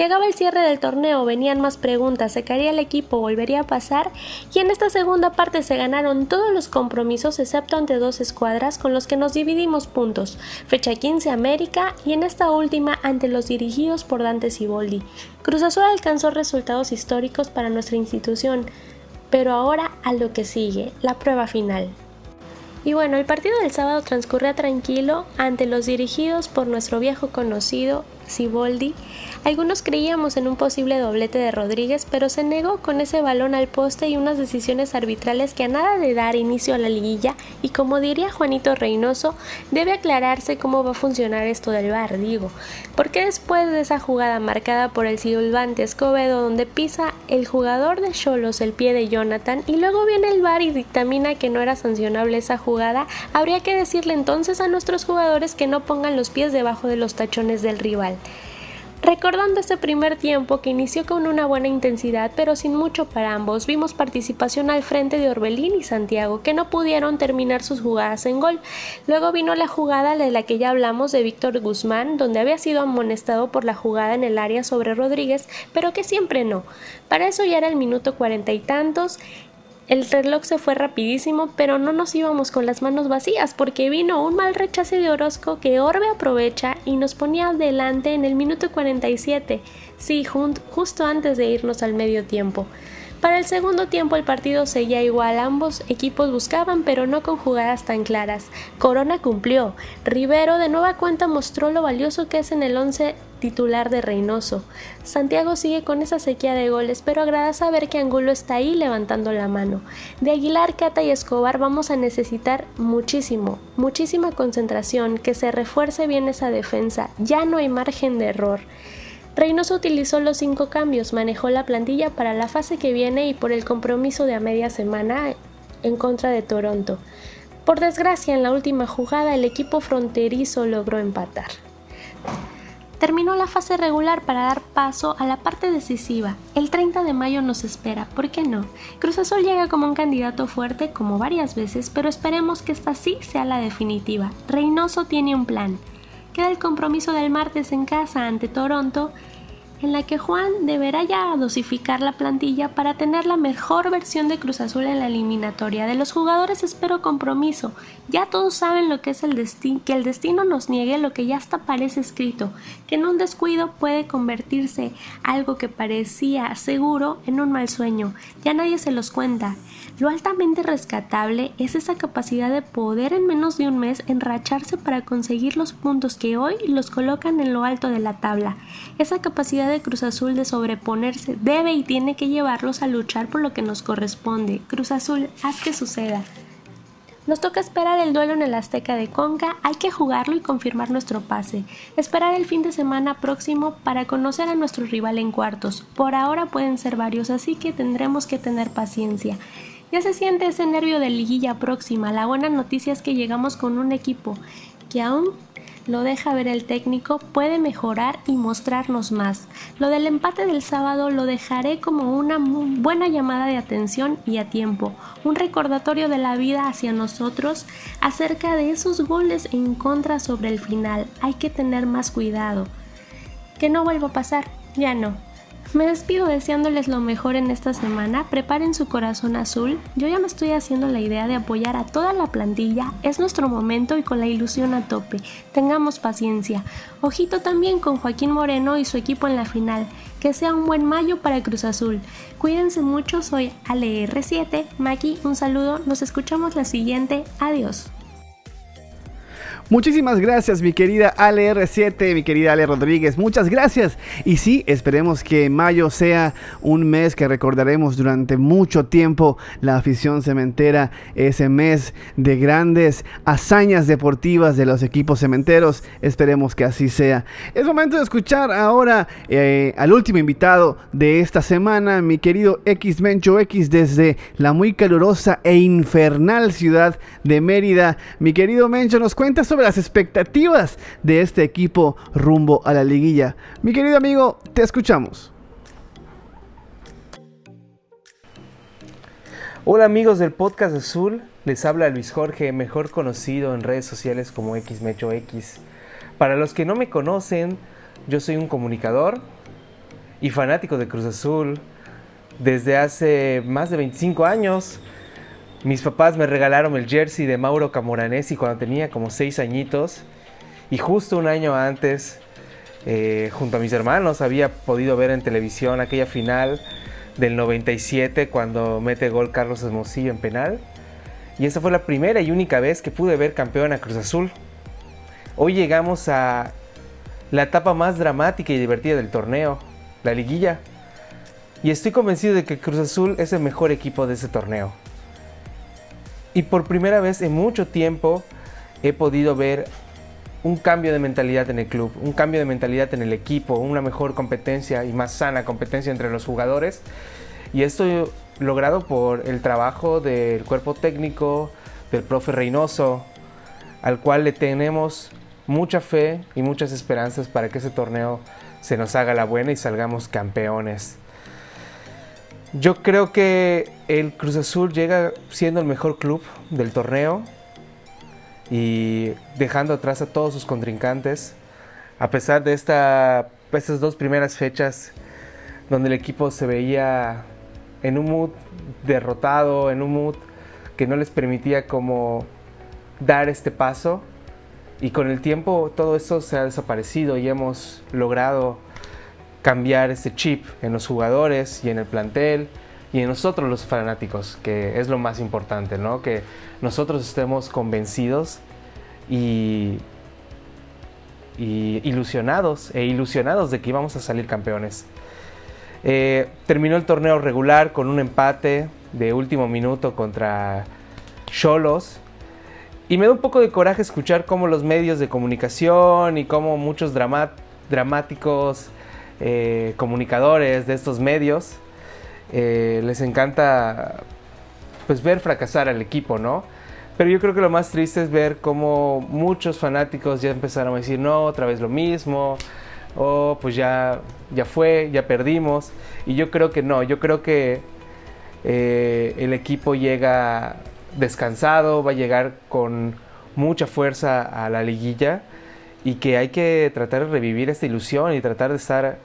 S9: Llegaba el cierre del torneo, venían más preguntas, se caería el equipo, volvería a pasar y en esta segunda parte se ganaron todos los compromisos excepto ante dos escuadras con los que nos dividimos puntos, fecha 15 América y en esta última ante los dirigidos por Dante Siboldi. Cruz Azul alcanzó resultados históricos para nuestra institución, pero ahora a lo que sigue, la prueba final. Y bueno, el partido del sábado transcurría tranquilo ante los dirigidos por nuestro viejo conocido Siboldi. Algunos creíamos en un posible doblete de Rodríguez, pero se negó con ese balón al poste y unas decisiones arbitrales que a nada de dar inicio a la liguilla y como diría Juanito Reynoso, debe aclararse cómo va a funcionar esto del bar, digo, porque después de esa jugada marcada por el silbante Escobedo donde pisa el jugador de Cholos el pie de Jonathan y luego viene el bar y dictamina que no era sancionable esa jugada, habría que decirle entonces a nuestros jugadores que no pongan los pies debajo de los tachones del rival. Recordando ese primer tiempo que inició con una buena intensidad pero sin mucho para ambos, vimos participación al frente de Orbelín y Santiago que no pudieron terminar sus jugadas en gol. Luego vino la jugada de la que ya hablamos de Víctor Guzmán, donde había sido amonestado por la jugada en el área sobre Rodríguez, pero que siempre no. Para eso ya era el minuto cuarenta y tantos el reloj se fue rapidísimo, pero no nos íbamos con las manos vacías porque vino un mal rechace de Orozco que Orbe aprovecha y nos ponía adelante en el minuto 47, sí, justo antes de irnos al medio tiempo. Para el segundo tiempo el partido seguía igual, ambos equipos buscaban pero no con jugadas tan claras. Corona cumplió, Rivero de nueva cuenta mostró lo valioso que es en el 11 titular de Reynoso. Santiago sigue con esa sequía de goles, pero agrada saber que Angulo está ahí levantando la mano. De Aguilar, Cata y Escobar vamos a necesitar muchísimo, muchísima concentración, que se refuerce bien esa defensa, ya no hay margen de error. Reynoso utilizó los cinco cambios, manejó la plantilla para la fase que viene y por el compromiso de a media semana en contra de Toronto. Por desgracia, en la última jugada el equipo fronterizo logró empatar terminó la fase regular para dar paso a la parte decisiva. El 30 de mayo nos espera, ¿por qué no? Cruz Azul llega como un candidato fuerte como varias veces, pero esperemos que esta sí sea la definitiva. Reynoso tiene un plan. Queda el compromiso del martes en casa ante Toronto en la que Juan deberá ya dosificar la plantilla para tener la mejor versión de Cruz Azul en la eliminatoria. De los jugadores espero compromiso. Ya todos saben lo que es el destino, que el destino nos niegue lo que ya hasta parece escrito, que en un descuido puede convertirse algo que parecía seguro en un mal sueño. Ya nadie se los cuenta. Lo altamente rescatable es esa capacidad de poder en menos de un mes enracharse para conseguir los puntos que hoy los colocan en lo alto de la tabla. Esa capacidad de Cruz Azul de sobreponerse debe y tiene que llevarlos a luchar por lo que nos corresponde. Cruz Azul, haz que suceda. Nos toca esperar el duelo en el Azteca de Conca, hay que jugarlo y confirmar nuestro pase. Esperar el fin de semana próximo para conocer a nuestro rival en cuartos. Por ahora pueden ser varios, así que tendremos que tener paciencia. Ya se siente ese nervio de liguilla próxima. La buena noticia es que llegamos con un equipo que aún lo deja ver el técnico, puede mejorar y mostrarnos más. Lo del empate del sábado lo dejaré como una buena llamada de atención y a tiempo, un recordatorio de la vida hacia nosotros acerca de esos goles en contra sobre el final. Hay que tener más cuidado. Que no vuelva a pasar, ya no. Me despido deseándoles lo mejor en esta semana. Preparen su corazón azul. Yo ya me estoy haciendo la idea de apoyar a toda la plantilla. Es nuestro momento y con la ilusión a tope. Tengamos paciencia. Ojito también con Joaquín Moreno y su equipo en la final. Que sea un buen mayo para Cruz Azul. Cuídense mucho, soy Ale R7. Maki, un saludo. Nos escuchamos la siguiente. Adiós.
S1: Muchísimas gracias, mi querida Ale R7, mi querida Ale Rodríguez. Muchas gracias. Y sí, esperemos que mayo sea un mes que recordaremos durante mucho tiempo la afición cementera, ese mes de grandes hazañas deportivas de los equipos cementeros. Esperemos que así sea. Es momento de escuchar ahora eh, al último invitado de esta semana, mi querido X Mencho X, desde la muy calurosa e infernal ciudad de Mérida. Mi querido Mencho, nos cuenta sobre las expectativas de este equipo rumbo a la liguilla. Mi querido amigo, te escuchamos.
S6: Hola amigos del podcast Azul, les habla Luis Jorge, mejor conocido en redes sociales como XMecho X. Para los que no me conocen, yo soy un comunicador y fanático de Cruz Azul desde hace más de 25 años. Mis papás me regalaron el jersey de Mauro Camoranesi cuando tenía como 6 añitos. Y justo un año antes, eh, junto a mis hermanos, había podido ver en televisión aquella final del 97 cuando mete gol Carlos Hermosillo en penal. Y esa fue la primera y única vez que pude ver campeón a Cruz Azul. Hoy llegamos a
S10: la etapa más dramática y divertida del torneo, la liguilla. Y estoy convencido de que Cruz Azul es el mejor equipo de ese torneo. Y por primera vez en mucho tiempo he podido ver un cambio de mentalidad en el club, un cambio de mentalidad en el equipo, una mejor competencia y más sana competencia entre los jugadores. Y esto logrado por el trabajo del cuerpo técnico, del profe Reynoso, al cual le tenemos mucha fe y muchas esperanzas para que ese torneo se nos haga la buena y salgamos campeones. Yo creo que el Cruz Azul llega siendo el mejor club del torneo y dejando atrás a todos sus contrincantes. A pesar de esta, estas dos primeras fechas donde el equipo se veía en un mood derrotado, en un mood que no les permitía como dar este paso. Y con el tiempo todo eso se ha desaparecido y hemos logrado cambiar ese chip en los jugadores y en el plantel y en nosotros los fanáticos, que es lo más importante, ¿no? Que nosotros estemos convencidos y, ilusionados e ilusionados de que íbamos a salir campeones. Eh, terminó el torneo regular con un empate de último minuto contra Cholos. Y me da un poco de coraje escuchar cómo los medios de comunicación y cómo muchos dramáticos eh, comunicadores de estos medios eh, les encanta pues ver fracasar al equipo, ¿no? Pero yo creo que lo más triste es ver cómo muchos fanáticos ya empezaron a decir, no, otra vez lo mismo, o pues ya, ya fue, ya perdimos. Y yo creo que no, yo creo que eh, el equipo llega descansado, va a llegar con mucha fuerza a la liguilla y que hay que tratar de revivir esta ilusión y tratar de estar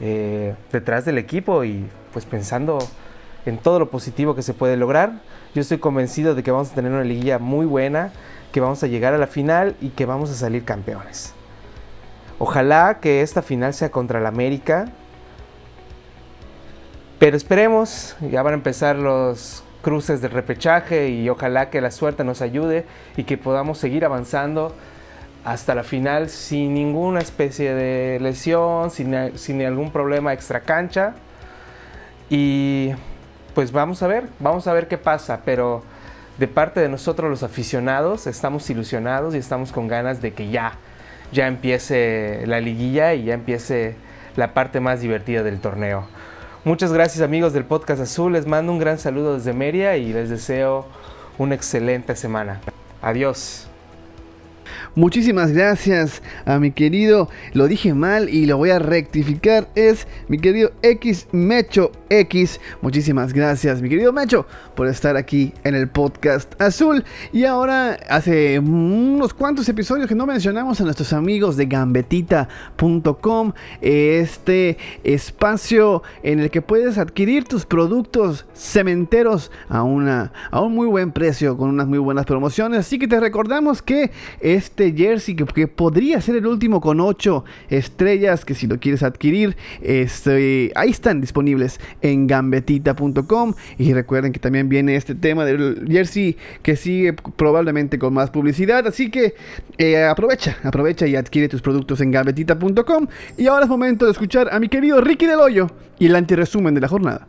S10: eh, detrás del equipo y pues pensando en todo lo positivo que se puede lograr. Yo estoy convencido de que vamos a tener una liguilla muy buena, que vamos a llegar a la final y que vamos a salir campeones. Ojalá que esta final sea contra el América. Pero esperemos, ya van a empezar los cruces de repechaje y ojalá que la suerte nos ayude y que podamos seguir avanzando hasta la final sin ninguna especie de lesión, sin, sin algún problema extra cancha. Y pues vamos a ver, vamos a ver qué pasa, pero de parte de nosotros los aficionados estamos ilusionados y estamos con ganas de que ya, ya empiece la liguilla y ya empiece la parte más divertida del torneo. Muchas gracias amigos del Podcast Azul, les mando un gran saludo desde Meria y les deseo una excelente semana. Adiós.
S1: Muchísimas gracias a mi querido, lo dije mal y lo voy a rectificar, es mi querido X Mecho X. Muchísimas gracias, mi querido Mecho, por estar aquí en el podcast azul. Y ahora, hace unos cuantos episodios que no mencionamos a nuestros amigos de gambetita.com, este espacio en el que puedes adquirir tus productos cementeros a, una, a un muy buen precio, con unas muy buenas promociones. Así que te recordamos que este jersey, que, podría ser el último con 8 estrellas, que si lo quieres adquirir, este, ahí están disponibles en gambetita.com. Y recuerden que también viene este tema del jersey que sigue probablemente con más publicidad. Así que eh, aprovecha, aprovecha y adquiere tus productos en gambetita.com. Y ahora es momento de escuchar a mi querido Ricky del Hoyo y el antiresumen de la jornada.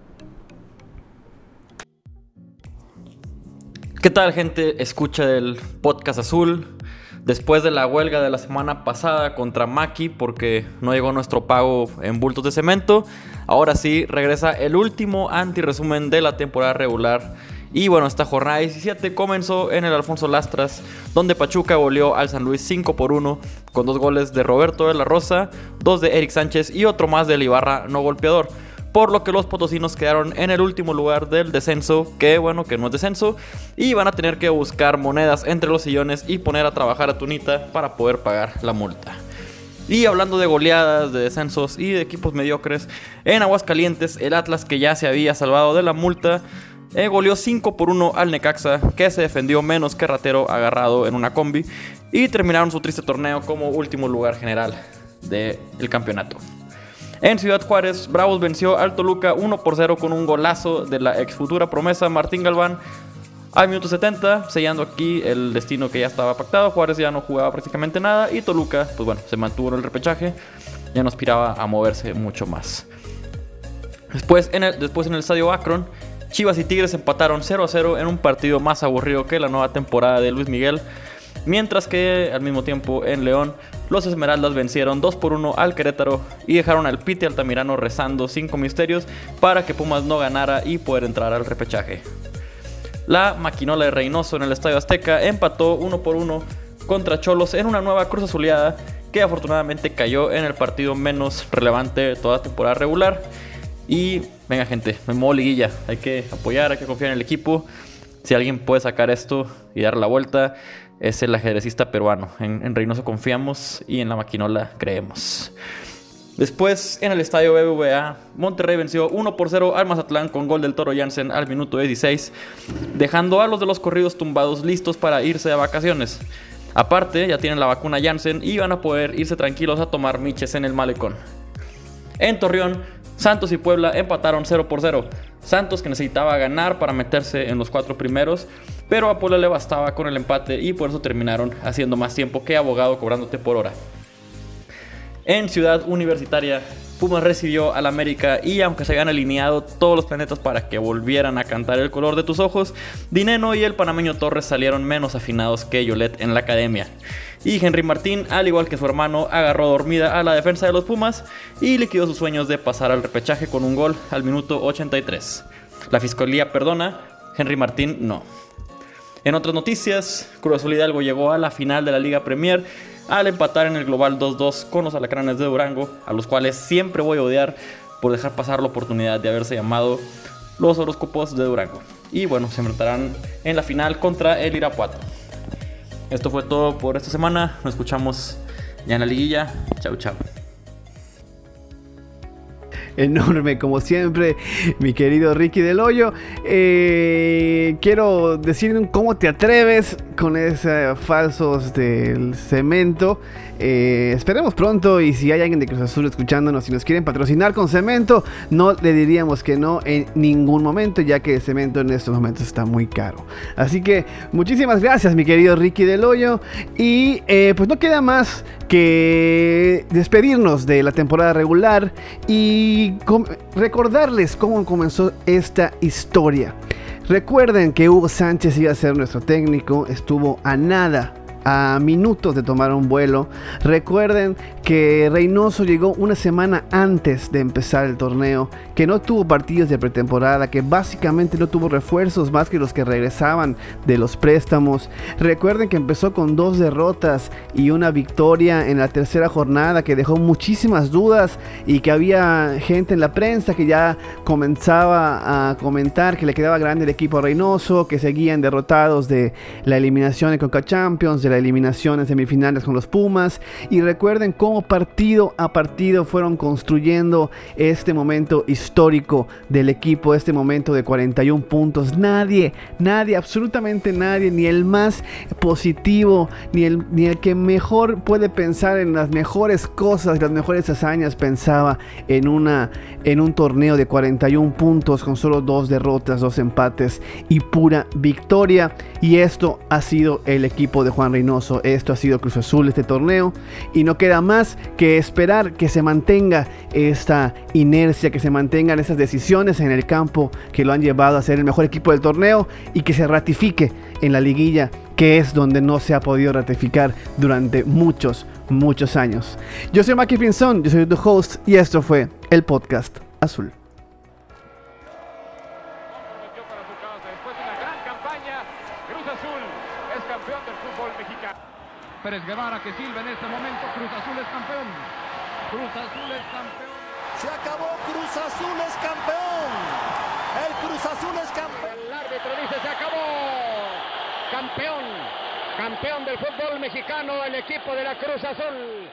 S11: ¿Qué tal gente? Escucha el podcast azul. Después de la huelga de la semana pasada contra Maki porque no llegó nuestro pago en bultos de cemento, ahora sí regresa el último anti-resumen de la temporada regular. Y bueno, esta jornada 17 comenzó en el Alfonso Lastras, donde Pachuca volvió al San Luis 5 por 1, con dos goles de Roberto de la Rosa, dos de Eric Sánchez y otro más de Ibarra no golpeador por lo que los potosinos quedaron en el último lugar del descenso, que bueno, que no es descenso, y van a tener que buscar monedas entre los sillones y poner a trabajar a Tunita para poder pagar la multa. Y hablando de goleadas, de descensos y de equipos mediocres, en Aguascalientes el Atlas que ya se había salvado de la multa, eh, goleó 5 por 1 al Necaxa, que se defendió menos que ratero agarrado en una combi, y terminaron su triste torneo como último lugar general del campeonato. En Ciudad Juárez, Bravos venció al Toluca 1 por 0 con un golazo de la ex futura promesa Martín Galván. Al minuto 70, sellando aquí el destino que ya estaba pactado, Juárez ya no jugaba prácticamente nada y Toluca, pues bueno, se mantuvo en el repechaje, ya no aspiraba a moverse mucho más. Después en el, después en el estadio Akron, Chivas y Tigres empataron 0 a 0 en un partido más aburrido que la nueva temporada de Luis Miguel. Mientras que al mismo tiempo en León, los Esmeraldas vencieron 2 por 1 al Querétaro y dejaron al Pite Altamirano rezando 5 misterios para que Pumas no ganara y poder entrar al repechaje. La maquinola de Reynoso en el Estadio Azteca empató 1 por 1 contra Cholos en una nueva cruz azuleada que afortunadamente cayó en el partido menos relevante de toda temporada regular. Y venga gente, me muevo liguilla, hay que apoyar, hay que confiar en el equipo. Si alguien puede sacar esto y dar la vuelta, es el ajedrecista peruano. En, en Reynoso confiamos y en la maquinola creemos. Después, en el estadio BBVA, Monterrey venció 1 por 0 al Mazatlán con gol del Toro Jansen al minuto 16, dejando a los de los corridos tumbados listos para irse a vacaciones. Aparte, ya tienen la vacuna Jansen y van a poder irse tranquilos a tomar miches en el malecón. En Torreón, Santos y Puebla empataron 0 por 0. Santos que necesitaba ganar para meterse en los cuatro primeros, pero a le bastaba con el empate y por eso terminaron haciendo más tiempo que abogado cobrándote por hora. En Ciudad Universitaria, Pumas recibió al América y aunque se habían alineado todos los planetas para que volvieran a cantar el color de tus ojos, Dineno y el panameño Torres salieron menos afinados que Yolet en la academia. Y Henry Martín, al igual que su hermano, agarró dormida a la defensa de los Pumas y liquidó sus sueños de pasar al repechaje con un gol al minuto 83. La fiscalía perdona, Henry Martín no. En otras noticias, Cruz Azul Hidalgo llegó a la final de la Liga Premier al empatar en el global 2-2 con los alacranes de Durango, a los cuales siempre voy a odiar por dejar pasar la oportunidad de haberse llamado los horóscopos de Durango. Y bueno, se enfrentarán en la final contra el Irapuato. Esto fue todo por esta semana. Nos escuchamos ya en la liguilla. Chau, chau
S1: enorme como siempre, mi querido Ricky del Hoyo. Eh, quiero decir cómo te atreves con esos falsos del cemento. Eh, esperemos pronto y si hay alguien de Cruz Azul escuchándonos y nos quieren patrocinar con cemento, no le diríamos que no en ningún momento, ya que el cemento en estos momentos está muy caro. Así que muchísimas gracias, mi querido Ricky del Hoyo. Y eh, pues no queda más que despedirnos de la temporada regular y recordarles cómo comenzó esta historia. Recuerden que Hugo Sánchez iba a ser nuestro técnico, estuvo a nada a minutos de tomar un vuelo. Recuerden que Reynoso llegó una semana antes de empezar el torneo, que no tuvo partidos de pretemporada, que básicamente no tuvo refuerzos más que los que regresaban de los préstamos. Recuerden que empezó con dos derrotas y una victoria en la tercera jornada que dejó muchísimas dudas y que había gente en la prensa que ya comenzaba a comentar que le quedaba grande el equipo Reynoso, que seguían derrotados de la eliminación de Coca Champions, la eliminación en semifinales con los Pumas. Y recuerden cómo partido a partido fueron construyendo este momento histórico del equipo, este momento de 41 puntos. Nadie, nadie, absolutamente nadie, ni el más positivo, ni el, ni el que mejor puede pensar en las mejores cosas, las mejores hazañas, pensaba en, una, en un torneo de 41 puntos con solo dos derrotas, dos empates y pura victoria. Y esto ha sido el equipo de Juan Esto ha sido Cruz Azul este torneo y no queda más que esperar que se mantenga esta inercia, que se mantengan esas decisiones en el campo que lo han llevado a ser el mejor equipo del torneo y que se ratifique en la liguilla que es donde no se ha podido ratificar durante muchos, muchos años. Yo soy Maki Pinzón, yo soy tu host y esto fue el podcast Azul.
S12: Pérez Guevara que silba en este momento. Cruz Azul es campeón. Cruz Azul es campeón.
S13: Se acabó. Cruz Azul es campeón. El Cruz Azul es campeón.
S12: El árbitro dice se acabó. Campeón. Campeón del fútbol mexicano el equipo de la Cruz Azul.